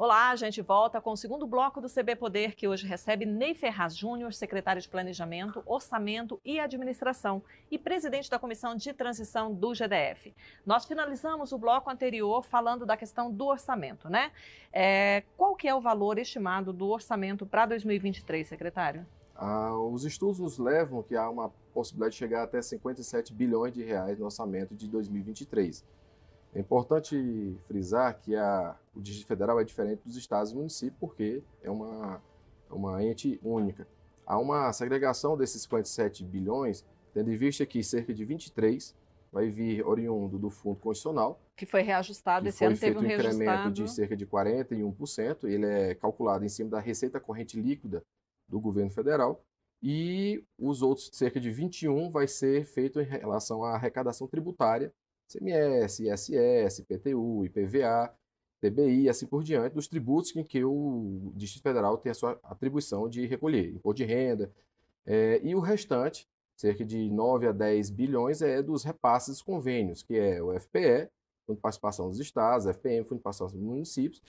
Olá, a gente volta com o segundo bloco do CB Poder, que hoje recebe Ney Ferraz Júnior, secretário de Planejamento, Orçamento e Administração e presidente da Comissão de Transição do GDF. Nós finalizamos o bloco anterior falando da questão do orçamento, né? É, qual que é o valor estimado do orçamento para 2023, secretário? Ah, os estudos nos levam que há uma possibilidade de chegar até 57 bilhões de reais no orçamento de 2023. É importante frisar que a, o Distrito Federal é diferente dos estados e municípios porque é uma, é uma ente única. Há uma segregação desses 57 bilhões, tendo em vista que cerca de 23 vai vir oriundo do Fundo Constitucional. Que foi reajustado, que esse foi ano teve feito um um incremento de cerca de 41%. Ele é calculado em cima da receita corrente líquida do governo federal. E os outros, cerca de 21, vai ser feito em relação à arrecadação tributária CMS, ISS, IPTU, IPVA, TBI e assim por diante, dos tributos em que o Distrito Federal tem a sua atribuição de recolher, imposto de renda. É, e o restante, cerca de 9 a 10 bilhões, é dos repasses convênios, que é o FPE, Fundo de Participação dos Estados, FPM, Fundo de Participação dos Municípios,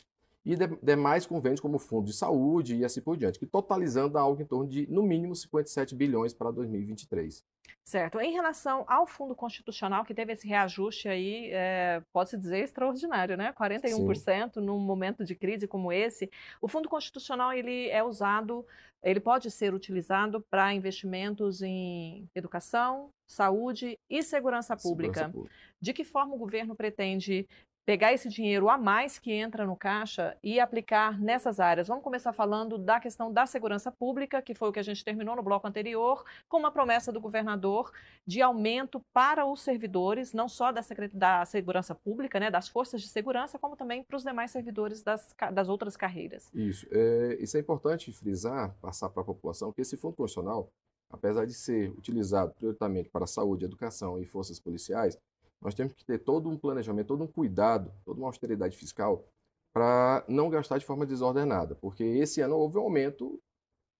e de, demais convênios como Fundo de Saúde e assim por diante, que totalizando algo em torno de, no mínimo, 57 bilhões para 2023. Certo. Em relação ao Fundo Constitucional, que teve esse reajuste aí, é, pode-se dizer, extraordinário, né? 41% Sim. num momento de crise como esse. O Fundo Constitucional, ele é usado, ele pode ser utilizado para investimentos em educação, saúde e segurança pública. segurança pública. De que forma o governo pretende pegar esse dinheiro a mais que entra no caixa e aplicar nessas áreas. Vamos começar falando da questão da segurança pública, que foi o que a gente terminou no bloco anterior, com uma promessa do governador de aumento para os servidores, não só da, da segurança pública, né, das forças de segurança, como também para os demais servidores das, das outras carreiras. Isso. É, isso é importante frisar, passar para a população, que esse fundo constitucional, apesar de ser utilizado prioritariamente para saúde, educação e forças policiais, nós temos que ter todo um planejamento, todo um cuidado, toda uma austeridade fiscal para não gastar de forma desordenada, porque esse ano houve um aumento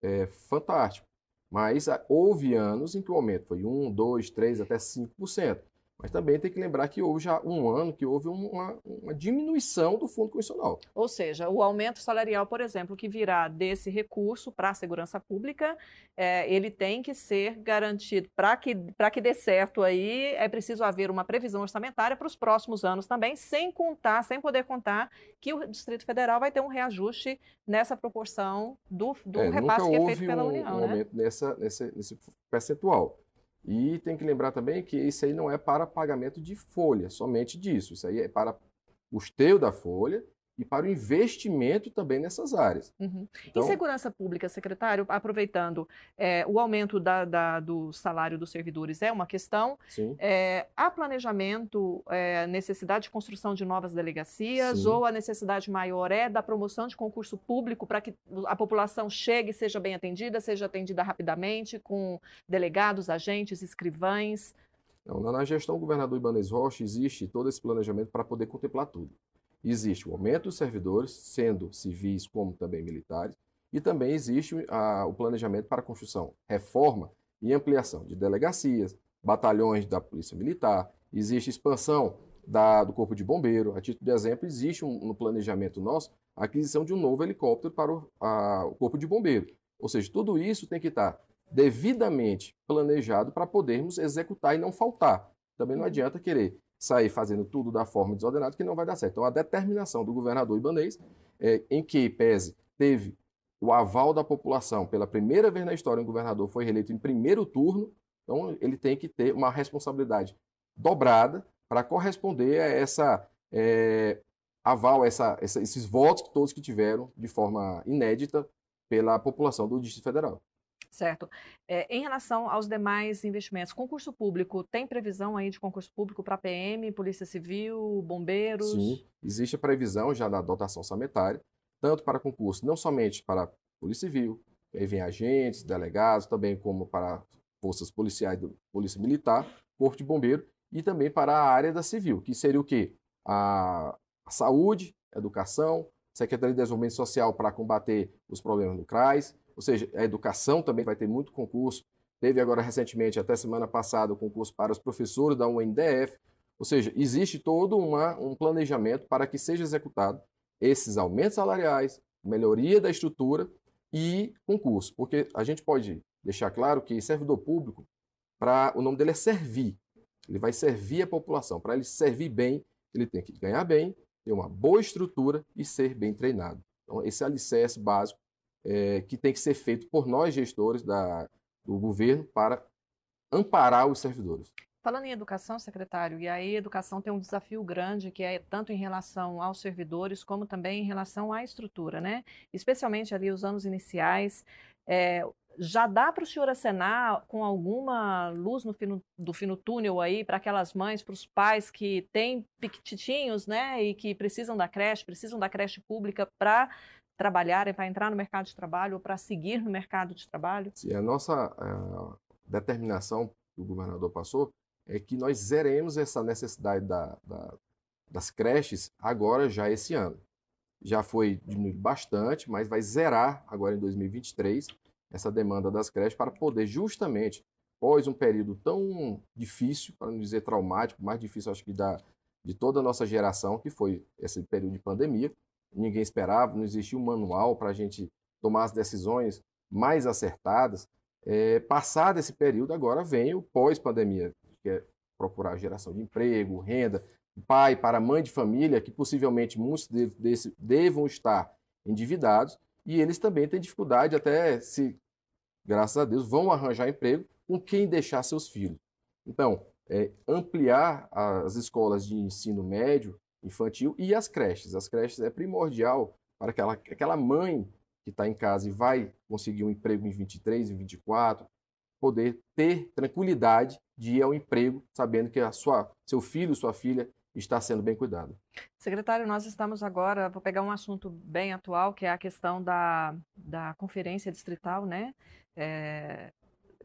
é, fantástico, mas houve anos em que o aumento foi 1, 2, 3, até 5%. Mas também tem que lembrar que houve já um ano que houve uma, uma diminuição do Fundo Constitucional. Ou seja, o aumento salarial, por exemplo, que virá desse recurso para a segurança pública, é, ele tem que ser garantido. Para que, que dê certo aí, é preciso haver uma previsão orçamentária para os próximos anos também, sem contar, sem poder contar que o Distrito Federal vai ter um reajuste nessa proporção do, do é, repasse que é feito pela um, União. Um né? aumento nessa, nesse, nesse percentual. E tem que lembrar também que isso aí não é para pagamento de folha, somente disso. Isso aí é para custeio da folha e para o investimento também nessas áreas. Uhum. Então, em segurança pública, secretário, aproveitando, é, o aumento da, da, do salário dos servidores é uma questão. Sim. É, há planejamento, é, necessidade de construção de novas delegacias, Sim. ou a necessidade maior é da promoção de concurso público para que a população chegue e seja bem atendida, seja atendida rapidamente, com delegados, agentes, escrivães? Não, na gestão do governador Ibanez Rocha existe todo esse planejamento para poder contemplar tudo existe o aumento dos servidores, sendo civis como também militares, e também existe a, o planejamento para construção, reforma e ampliação de delegacias, batalhões da Polícia Militar, existe expansão da, do Corpo de Bombeiro. A título de exemplo, existe um, no planejamento nosso a aquisição de um novo helicóptero para o, a, o Corpo de Bombeiro. Ou seja, tudo isso tem que estar devidamente planejado para podermos executar e não faltar. Também não adianta querer sair fazendo tudo da forma desordenada que não vai dar certo. Então, a determinação do governador ibanês, é, em que PESE teve o aval da população pela primeira vez na história, um governador foi reeleito em primeiro turno, então ele tem que ter uma responsabilidade dobrada para corresponder a essa é, aval, essa, essa, esses votos que todos que tiveram de forma inédita pela população do Distrito Federal. Certo. É, em relação aos demais investimentos, concurso público, tem previsão aí de concurso público para PM, Polícia Civil, Bombeiros? Sim, existe a previsão já da dotação orçamentária, tanto para concurso, não somente para Polícia Civil, aí vem agentes, delegados, também como para forças policiais, Polícia Militar, Corpo de Bombeiro, e também para a área da Civil, que seria o quê? A, saúde, a educação, Secretaria de Desenvolvimento Social para combater os problemas no CRAS, ou seja, a educação também vai ter muito concurso. Teve agora recentemente, até semana passada, o concurso para os professores da UNDF. Ou seja, existe todo uma, um planejamento para que seja executado esses aumentos salariais, melhoria da estrutura e concurso, porque a gente pode deixar claro que servidor público, para o nome dele é servir. Ele vai servir a população. Para ele servir bem, ele tem que ganhar bem, ter uma boa estrutura e ser bem treinado. Então, esse é alicerce básico é, que tem que ser feito por nós, gestores da, do governo, para amparar os servidores. Falando em educação, secretário, e aí a educação tem um desafio grande que é tanto em relação aos servidores como também em relação à estrutura, né? Especialmente ali os anos iniciais. É, já dá para o senhor acenar com alguma luz no fino, do fino túnel aí para aquelas mães, para os pais que têm piquititinhos, né, e que precisam da creche, precisam da creche pública para trabalharem, para entrar no mercado de trabalho ou para seguir no mercado de trabalho? Sim, a nossa a determinação que o governador passou é que nós zeremos essa necessidade da, da, das creches agora, já esse ano. Já foi diminuído bastante, mas vai zerar agora em 2023 essa demanda das creches para poder justamente, após um período tão difícil, para não dizer traumático, mais difícil acho que da, de toda a nossa geração, que foi esse período de pandemia, ninguém esperava, não existia um manual para a gente tomar as decisões mais acertadas. É, passado esse período, agora vem o pós-pandemia, que é procurar geração de emprego, renda, pai para mãe de família, que possivelmente muitos deles devam estar endividados, e eles também têm dificuldade, até se, graças a Deus, vão arranjar emprego com quem deixar seus filhos. Então, é, ampliar as escolas de ensino médio, infantil e as creches. As creches é primordial para aquela, aquela mãe que está em casa e vai conseguir um emprego em 23, em 24, poder ter tranquilidade de ir ao emprego, sabendo que a sua, seu filho, sua filha está sendo bem cuidado. Secretário, nós estamos agora, vou pegar um assunto bem atual, que é a questão da, da conferência distrital, né? É,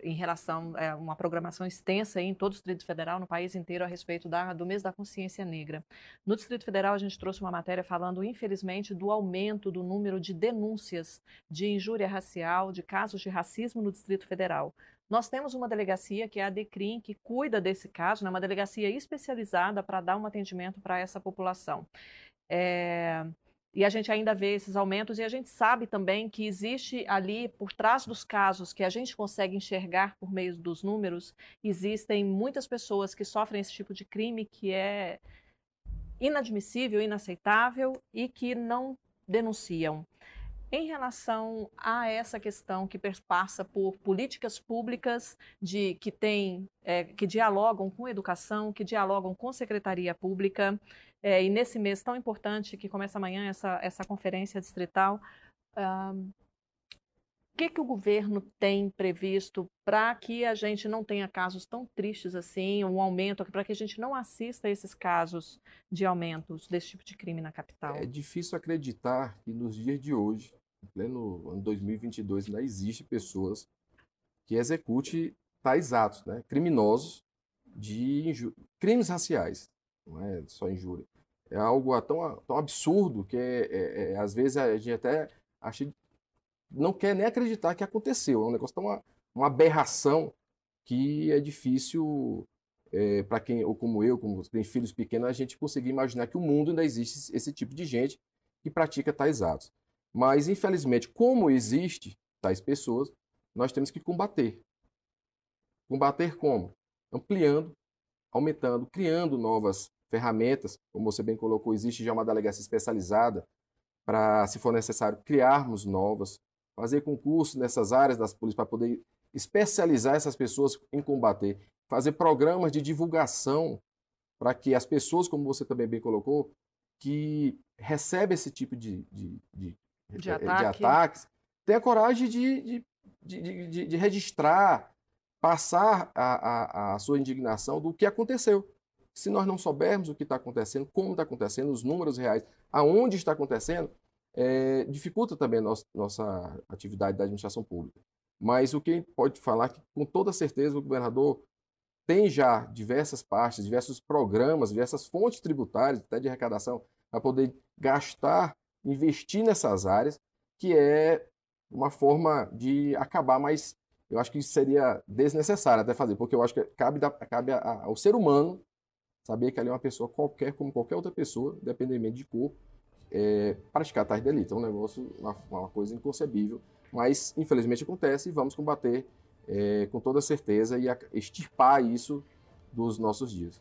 em relação a é, uma programação extensa em todo o Distrito Federal, no país inteiro, a respeito da, do mês da consciência negra. No Distrito Federal, a gente trouxe uma matéria falando, infelizmente, do aumento do número de denúncias de injúria racial, de casos de racismo no Distrito Federal. Nós temos uma delegacia, que é a DECRIM, que cuida desse caso, né, uma delegacia especializada para dar um atendimento para essa população. É, e a gente ainda vê esses aumentos, e a gente sabe também que existe ali, por trás dos casos que a gente consegue enxergar por meio dos números, existem muitas pessoas que sofrem esse tipo de crime que é inadmissível, inaceitável e que não denunciam. Em relação a essa questão que passa por políticas públicas de que tem, é, que dialogam com educação, que dialogam com secretaria pública, é, e nesse mês tão importante que começa amanhã essa, essa conferência distrital, o que, que o governo tem previsto para que a gente não tenha casos tão tristes assim, um aumento, para que a gente não assista a esses casos de aumentos desse tipo de crime na capital? É difícil acreditar que nos dias de hoje, em pleno ano 2022, ainda existe pessoas que execute tais atos, né, criminosos de crimes raciais, não é só injúria é algo tão, tão absurdo que é, é, é, às vezes a gente até acha, não quer nem acreditar que aconteceu. É um negócio tão uma, uma aberração que é difícil é, para quem, ou como eu, como tem filhos pequenos, a gente conseguir imaginar que o mundo ainda existe esse tipo de gente que pratica tais atos. Mas, infelizmente, como existe tais pessoas, nós temos que combater. Combater como? Ampliando, aumentando, criando novas ferramentas, como você bem colocou, existe já uma delegacia especializada para, se for necessário, criarmos novas, fazer concurso nessas áreas das polícias para poder especializar essas pessoas em combater, fazer programas de divulgação para que as pessoas, como você também bem colocou, que recebem esse tipo de, de, de, de, ataque. de ataques, tenha coragem de, de, de registrar, passar a, a, a sua indignação do que aconteceu. Se nós não soubermos o que está acontecendo, como está acontecendo, os números reais, aonde está acontecendo, é, dificulta também a nossa, nossa atividade da administração pública. Mas o que pode falar é que, com toda certeza, o governador tem já diversas partes, diversos programas, diversas fontes tributárias, até de arrecadação, para poder gastar, investir nessas áreas, que é uma forma de acabar, mas eu acho que seria desnecessário até fazer, porque eu acho que cabe, cabe ao ser humano Saber que ali é uma pessoa qualquer, como qualquer outra pessoa, independentemente de cor, é, praticar tais delitos. É um negócio, uma, uma, coisa inconcebível, mas infelizmente acontece e vamos combater é, com toda certeza e extirpar isso dos nossos dias.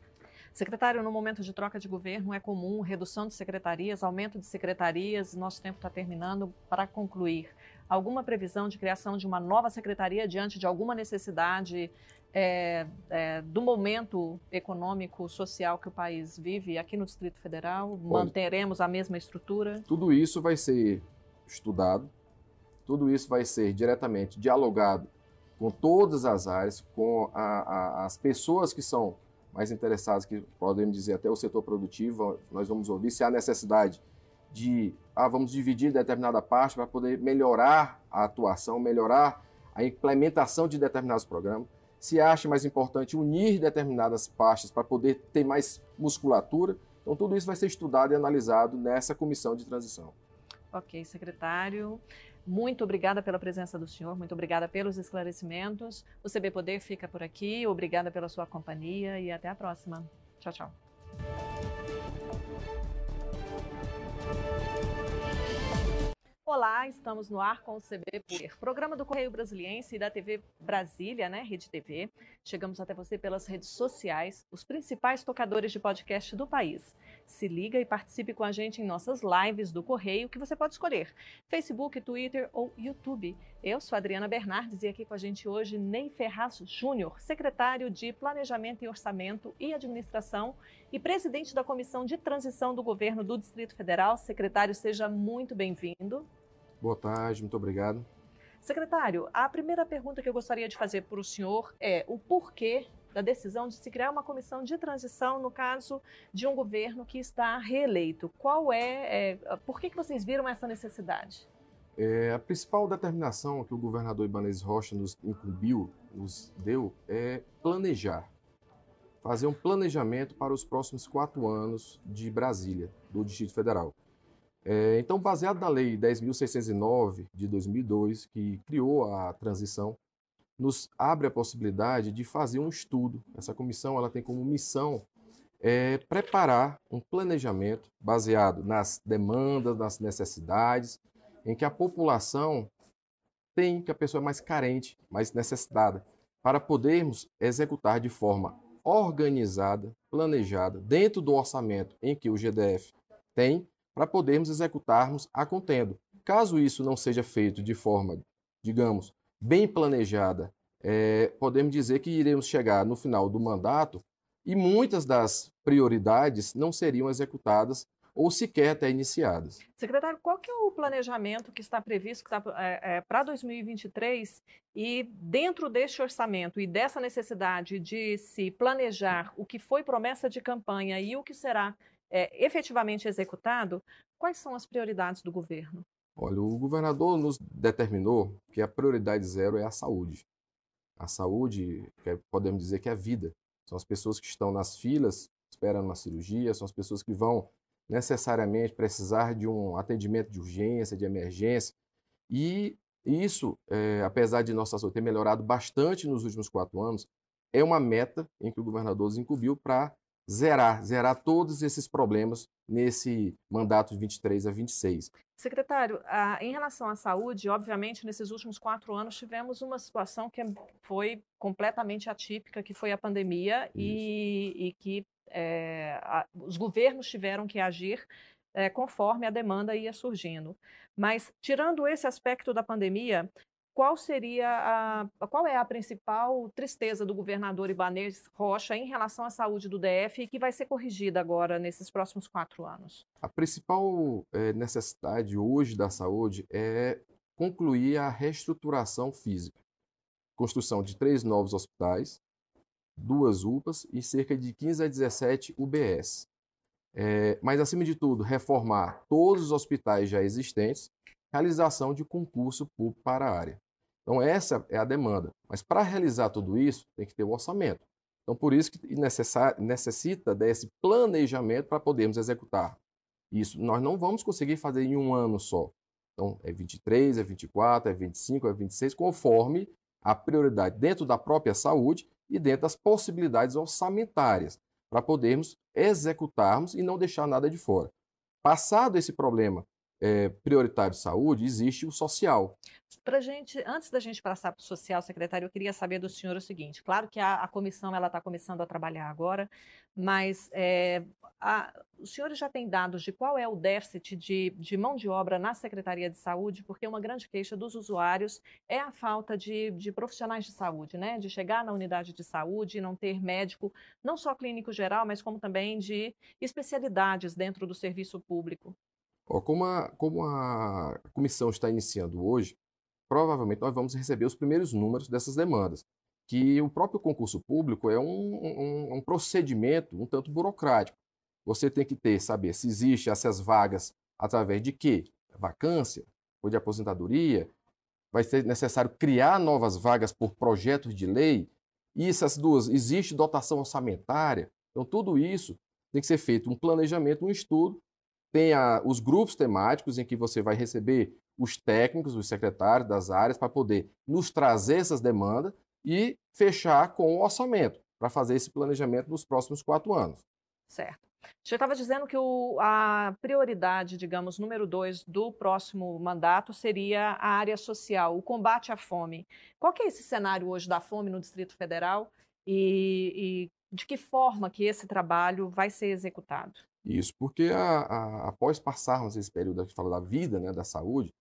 Secretário, no momento de troca de governo é comum redução de secretarias, aumento de secretarias, nosso tempo está terminando. Para concluir, alguma previsão de criação de uma nova secretaria diante de alguma necessidade é, é, do momento econômico, social que o país vive aqui no Distrito Federal? Manteremos a mesma estrutura? Tudo isso vai ser estudado, tudo isso vai ser diretamente dialogado com todas as áreas, com a, a, as pessoas que são mais interessadas, que podemos dizer até o setor produtivo, nós vamos ouvir se há necessidade de, ah, vamos dividir determinada parte para poder melhorar a atuação, melhorar a implementação de determinados programas. Se acha mais importante unir determinadas pastas para poder ter mais musculatura. Então, tudo isso vai ser estudado e analisado nessa comissão de transição. Ok, secretário. Muito obrigada pela presença do senhor, muito obrigada pelos esclarecimentos. O CB Poder fica por aqui. Obrigada pela sua companhia e até a próxima. Tchau, tchau. Olá, estamos no ar com o CB Poder, programa do Correio Brasiliense e da TV Brasília, né, Rede TV. Chegamos até você pelas redes sociais, os principais tocadores de podcast do país. Se liga e participe com a gente em nossas lives do Correio, que você pode escolher: Facebook, Twitter ou YouTube. Eu sou Adriana Bernardes e aqui com a gente hoje Ney Ferraz Júnior, secretário de Planejamento e Orçamento e Administração e presidente da Comissão de Transição do Governo do Distrito Federal. Secretário, seja muito bem-vindo. Boa tarde, muito obrigado. Secretário, a primeira pergunta que eu gostaria de fazer para o senhor é o porquê da decisão de se criar uma comissão de transição no caso de um governo que está reeleito. Qual é, é por que, que vocês viram essa necessidade? É, a principal determinação que o governador Ibanez Rocha nos incumbiu, nos deu, é planejar. Fazer um planejamento para os próximos quatro anos de Brasília, do Distrito Federal. É, então, baseado na Lei 10.609 de 2002, que criou a transição, nos abre a possibilidade de fazer um estudo. Essa comissão ela tem como missão é, preparar um planejamento baseado nas demandas, nas necessidades, em que a população tem, que a pessoa é mais carente, mais necessitada, para podermos executar de forma organizada, planejada, dentro do orçamento em que o GDF tem, para podermos executarmos a contendo. Caso isso não seja feito de forma, digamos, bem planejada, é, podemos dizer que iremos chegar no final do mandato e muitas das prioridades não seriam executadas ou sequer até iniciadas. Secretário, qual que é o planejamento que está previsto é, é, para 2023 e dentro deste orçamento e dessa necessidade de se planejar o que foi promessa de campanha e o que será é, efetivamente executado, quais são as prioridades do governo? Olha, o governador nos determinou que a prioridade zero é a saúde. A saúde, é, podemos dizer que é a vida. São as pessoas que estão nas filas esperando uma cirurgia, são as pessoas que vão necessariamente precisar de um atendimento de urgência, de emergência. E isso, é, apesar de nossa saúde ter melhorado bastante nos últimos quatro anos, é uma meta em que o governador nos incumbiu para zerar, zerar todos esses problemas nesse mandato de 23 a 26. Secretário, em relação à saúde, obviamente, nesses últimos quatro anos tivemos uma situação que foi completamente atípica, que foi a pandemia e, e, que é, a, os governos tiveram que agir é, conforme a demanda ia surgindo. Mas, tirando esse aspecto da pandemia, qual seria a, qual é a principal tristeza do governador Ibanez Rocha em relação à saúde do DF e que vai ser corrigida agora nesses próximos quatro anos? A principal é, necessidade hoje da saúde é concluir a reestruturação física. Construção de três novos hospitais, duas UPAs e cerca de 15 a 17 UBS. É, mas, acima de tudo, reformar todos os hospitais já existentes, realização de concurso público para a área. Então, essa é a demanda. Mas para realizar tudo isso, tem que ter o um orçamento. Então, por isso que necessita desse planejamento para podermos executar isso. Nós não vamos conseguir fazer em um ano só. Então, é 23, é 24, é 25, é 26, conforme a prioridade dentro da própria saúde e dentro das possibilidades orçamentárias, para podermos executarmos e não deixar nada de fora. Passado esse problema é, prioritário de saúde, existe o social. Pra gente, antes da gente passar para o social, secretário, eu queria saber do senhor o seguinte: claro que a, a comissão ela está começando a trabalhar agora, mas é, a, os senhores já têm dados de qual é o déficit de, de, mão de obra na Secretaria de Saúde, porque uma grande queixa dos usuários é a falta de, de profissionais de saúde, né? De chegar na unidade de saúde e não ter médico, não só clínico geral, mas como também de especialidades dentro do serviço público. Como a, como a comissão está iniciando hoje, provavelmente nós vamos receber os primeiros números dessas demandas, que o próprio concurso público é um, um, um procedimento um tanto burocrático. Você tem que ter, saber se existe essas vagas através de quê? Vacância ou de aposentadoria? Vai ser necessário criar novas vagas por projetos de lei? E essas duas, existe dotação orçamentária? Então, tudo isso tem que ser feito um planejamento, um estudo. Tem a, os grupos temáticos em que você vai receber os técnicos, os secretários das áreas, para poder nos trazer essas demandas e fechar com o orçamento, para fazer esse planejamento nos próximos quatro anos. Certo. Você estava dizendo que o, a prioridade, digamos, número dois do próximo mandato seria a área social, o combate à fome. Qual que é esse cenário hoje da fome no Distrito Federal e, e de que forma que esse trabalho vai ser executado? Isso, porque a, a, após passarmos esse período que fala da vida, né, da saúde,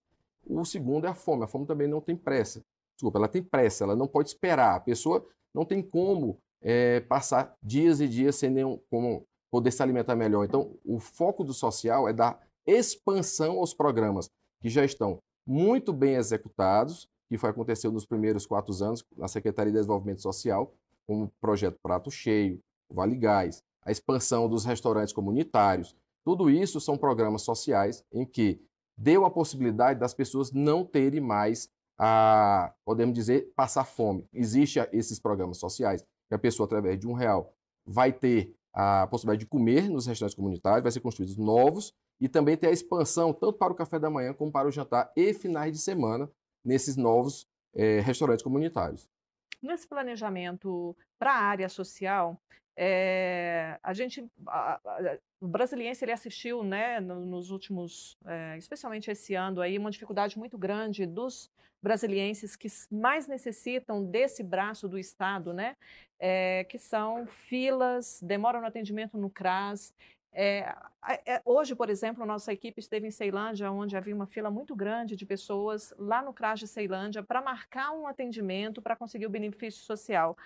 o segundo é a fome. A fome também não tem pressa. Desculpa, ela tem pressa, ela não pode esperar. A pessoa não tem como é, passar dias e dias sem nenhum, como poder se alimentar melhor. Então, o foco do social é dar expansão aos programas que já estão muito bem executados, que foi aconteceu nos primeiros quatro anos na Secretaria de Desenvolvimento Social, como o projeto Prato Cheio, Vale Gás, a expansão dos restaurantes comunitários. Tudo isso são programas sociais em que deu a possibilidade das pessoas não terem mais a, podemos dizer, passar fome. Existem esses programas sociais que a pessoa, através de um real, vai ter a possibilidade de comer nos restaurantes comunitários, vai ser construídos novos e também ter a expansão tanto para o café da manhã como para o jantar e finais de semana nesses novos é, restaurantes comunitários. Nesse planejamento para a área social, é, a gente, a, a, o brasiliense ele assistiu, né, nos últimos, é, especialmente esse ano aí, uma dificuldade muito grande dos brasilienses que mais necessitam desse braço do Estado, né, é, que são filas, demora no atendimento no CRAS. Hoje, por exemplo, nossa equipe esteve em Ceilândia, onde havia uma fila muito grande de pessoas lá no CRAS de Ceilândia para marcar um atendimento para conseguir o benefício social.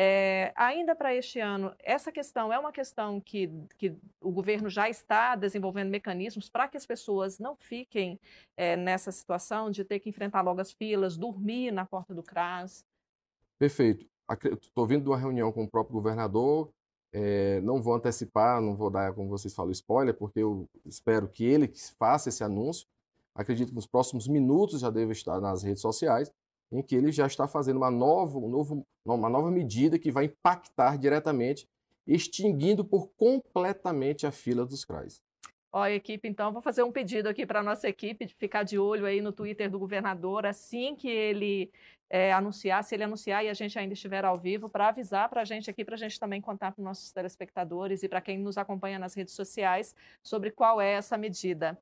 É, ainda para este ano, essa questão é uma questão que, que o governo já está desenvolvendo mecanismos para que as pessoas não fiquem é, nessa situação de ter que enfrentar logo as filas, dormir na porta do CRAS. Perfeito. Estou vindo de uma reunião com o próprio governador. É, não vou antecipar, não vou dar, como vocês falam, spoiler, porque eu espero que ele faça esse anúncio. Acredito que nos próximos minutos já deve estar nas redes sociais em que ele já está fazendo uma nova, um novo, uma nova medida que vai impactar diretamente, extinguindo por completamente a fila dos CRAs. Ó, equipe, então, vou fazer um pedido aqui para a nossa equipe de ficar de olho aí no Twitter do governador, assim que ele é, anunciar, se ele anunciar e a gente ainda estiver ao vivo, para avisar para a gente aqui, para a gente também contar para os nossos telespectadores e para quem nos acompanha nas redes sociais sobre qual é essa medida.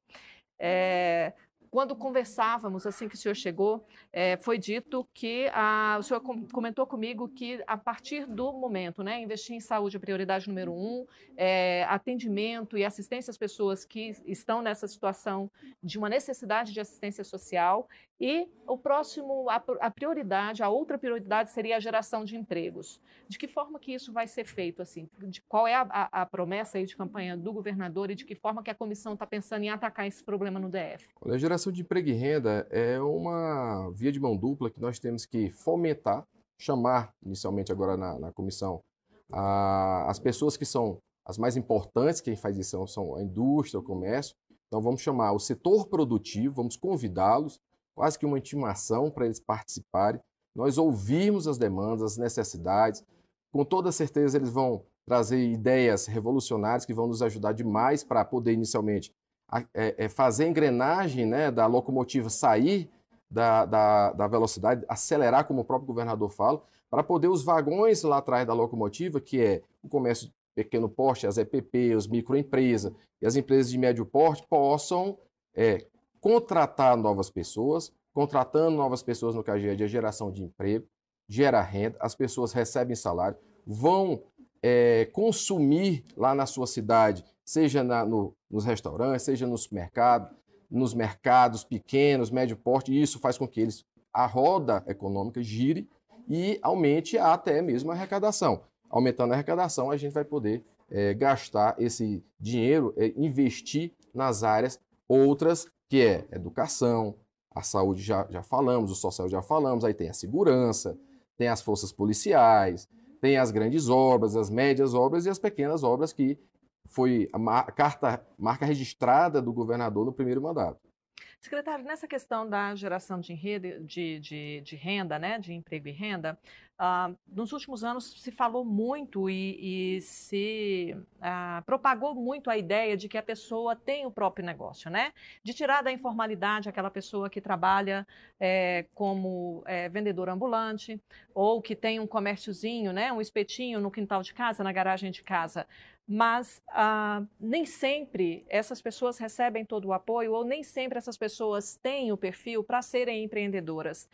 É, quando conversávamos, assim que o senhor chegou, é, foi dito que a, o senhor comentou comigo que a partir do momento, né, investir em saúde é prioridade número um, é, atendimento e assistência às pessoas que estão nessa situação de uma necessidade de assistência social e o próximo, a, a, prioridade, a outra prioridade seria a geração de empregos. De que forma que isso vai ser feito? Assim? De qual é a, a, a promessa aí de campanha do governador e de que forma que a comissão está pensando em atacar esse problema no DF? A geração de emprego e renda é uma via de mão dupla que nós temos que fomentar, chamar inicialmente agora na, na comissão as pessoas que são as mais importantes, quem faz isso são a indústria, o comércio. Então vamos chamar o setor produtivo, vamos convidá-los quase que uma intimação para eles participarem. Nós ouvimos as demandas, as necessidades. Com toda certeza, eles vão trazer ideias revolucionárias que vão nos ajudar demais para poder, inicialmente, é, é fazer a engrenagem né, da locomotiva sair da, da, da, velocidade, acelerar, como o próprio governador fala, para poder os vagões lá atrás da locomotiva, que é o comércio pequeno porte, as EPP, os microempresas e as empresas de médio porte possam é, contratar novas pessoas, contratando novas pessoas no KGE de geração de emprego, gera renda, as pessoas recebem salário, vão é, consumir lá na sua cidade, seja na, no, nos restaurantes, seja nos mercados, nos mercados pequenos, médio porte, e isso faz com que eles a roda econômica gire e aumente até mesmo a arrecadação. Aumentando a arrecadação, a gente vai poder é, gastar esse dinheiro, é, investir nas áreas outras, que é educação, a saúde já, já falamos, o social já falamos, aí tem a segurança, tem as forças policiais, tem as grandes obras, as médias obras e as pequenas obras que foi a carta, marca registrada do governador no primeiro mandato. Secretário, nessa questão da geração de, rede, de, de, de renda, né, de emprego e renda, uh, nos últimos anos se falou muito e, e se uh, propagou muito a ideia de que a pessoa tem o próprio negócio, né? De tirar da informalidade aquela pessoa que trabalha é, como é, vendedor ambulante ou que tem um comérciozinho, né, um espetinho no quintal de casa, na garagem de casa mas ah, nem sempre essas pessoas recebem todo o apoio ou nem sempre essas pessoas têm o perfil para serem empreendedoras.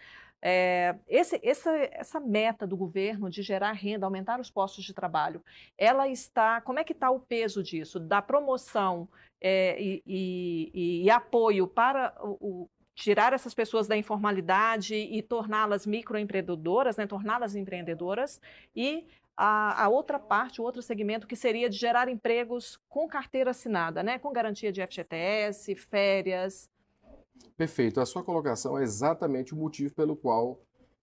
É, esse, essa, essa meta do governo de gerar renda, aumentar os postos de trabalho, ela está. Como é que está o peso disso? Da promoção é, e, e, e, apoio para o, o, tirar essas pessoas da informalidade e torná-las microempreendedoras, né, torná-las empreendedoras, e a, a, outra parte, o outro segmento, que seria de gerar empregos com carteira assinada, né? com garantia de FGTS, férias. Perfeito. A sua colocação é exatamente o motivo pelo qual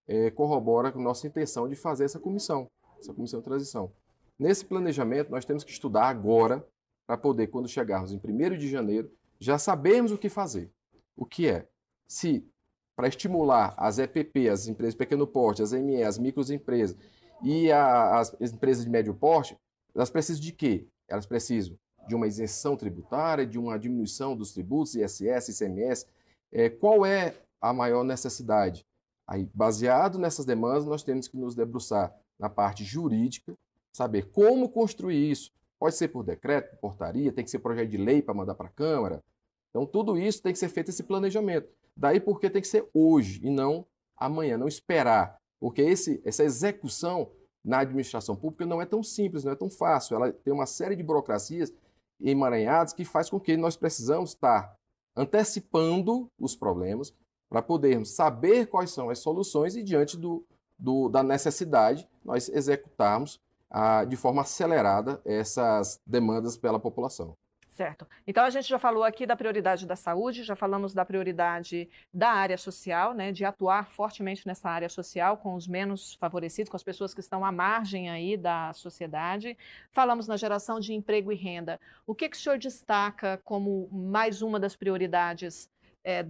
é, corrobora com nossa intenção de fazer essa comissão, essa comissão de transição. Nesse planejamento, nós temos que estudar agora, para poder, quando chegarmos em 1 de janeiro, já sabermos o que fazer. O que é? Se, para estimular as EPP, as empresas de pequeno porte, as ME, as microempresas, e a, as empresas de médio porte, elas precisam de quê? Elas precisam de uma isenção tributária, de uma diminuição dos tributos, ISS, ICMS. É, qual é a maior necessidade? Aí, baseado nessas demandas, nós temos que nos debruçar na parte jurídica, saber como construir isso. Pode ser por decreto, por portaria, tem que ser projeto de lei para mandar para a Câmara. Então, tudo isso tem que ser feito esse planejamento. Daí porque tem que ser hoje e não amanhã, não esperar porque esse, essa execução na administração pública não é tão simples, não é tão fácil. Ela tem uma série de burocracias emaranhadas que faz com que nós precisamos estar antecipando os problemas para podermos saber quais são as soluções e, diante do, do da necessidade, nós executarmos ah, de forma acelerada essas demandas pela população. Certo. Então a gente já falou aqui da prioridade da saúde, já falamos da prioridade da área social, né, de atuar fortemente nessa área social com os menos favorecidos, com as pessoas que estão à margem aí da sociedade. Falamos na geração de emprego e renda. O que, que o senhor destaca como mais uma das prioridades é,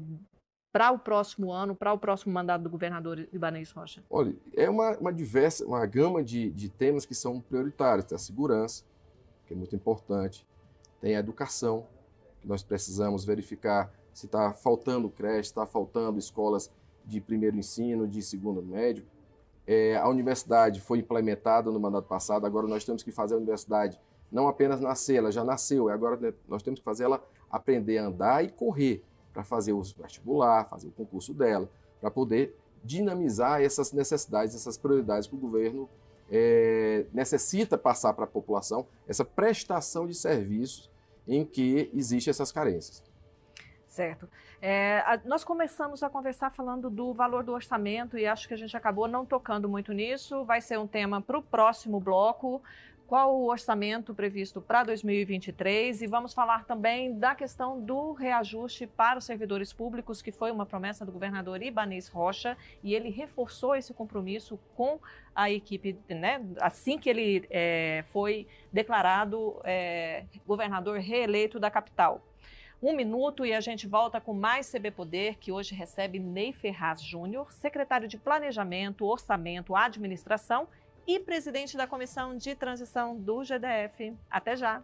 para o próximo ano, para o próximo mandato do governador Ibanez Rocha? Olha, é uma, uma diversa, uma gama de, de temas que são prioritários. A segurança, que é muito importante tem a educação, que nós precisamos verificar se está faltando creche, está faltando escolas de primeiro ensino, de segundo médio. É, a universidade foi implementada no mandato passado, agora nós temos que fazer a universidade não apenas nascer, ela já nasceu, agora né, nós temos que fazer ela aprender a andar e correr para fazer o vestibular, fazer o concurso dela, para poder dinamizar essas necessidades, essas prioridades que o governo é, necessita passar para a população essa prestação de serviços em que existem essas carências. Certo. É, a, nós começamos a conversar falando do valor do orçamento e acho que a gente acabou não tocando muito nisso. Vai ser um tema para o próximo bloco qual o orçamento previsto para 2023 e vamos falar também da questão do reajuste para os servidores públicos, que foi uma promessa do governador Ibanez Rocha e ele reforçou esse compromisso com a equipe, né, assim que ele é, foi declarado é, governador reeleito da capital. Um minuto e a gente volta com mais CB Poder, que hoje recebe Ney Ferraz Júnior, secretário de Planejamento, Orçamento, Administração e presidente da Comissão de Transição do GDF. Até já!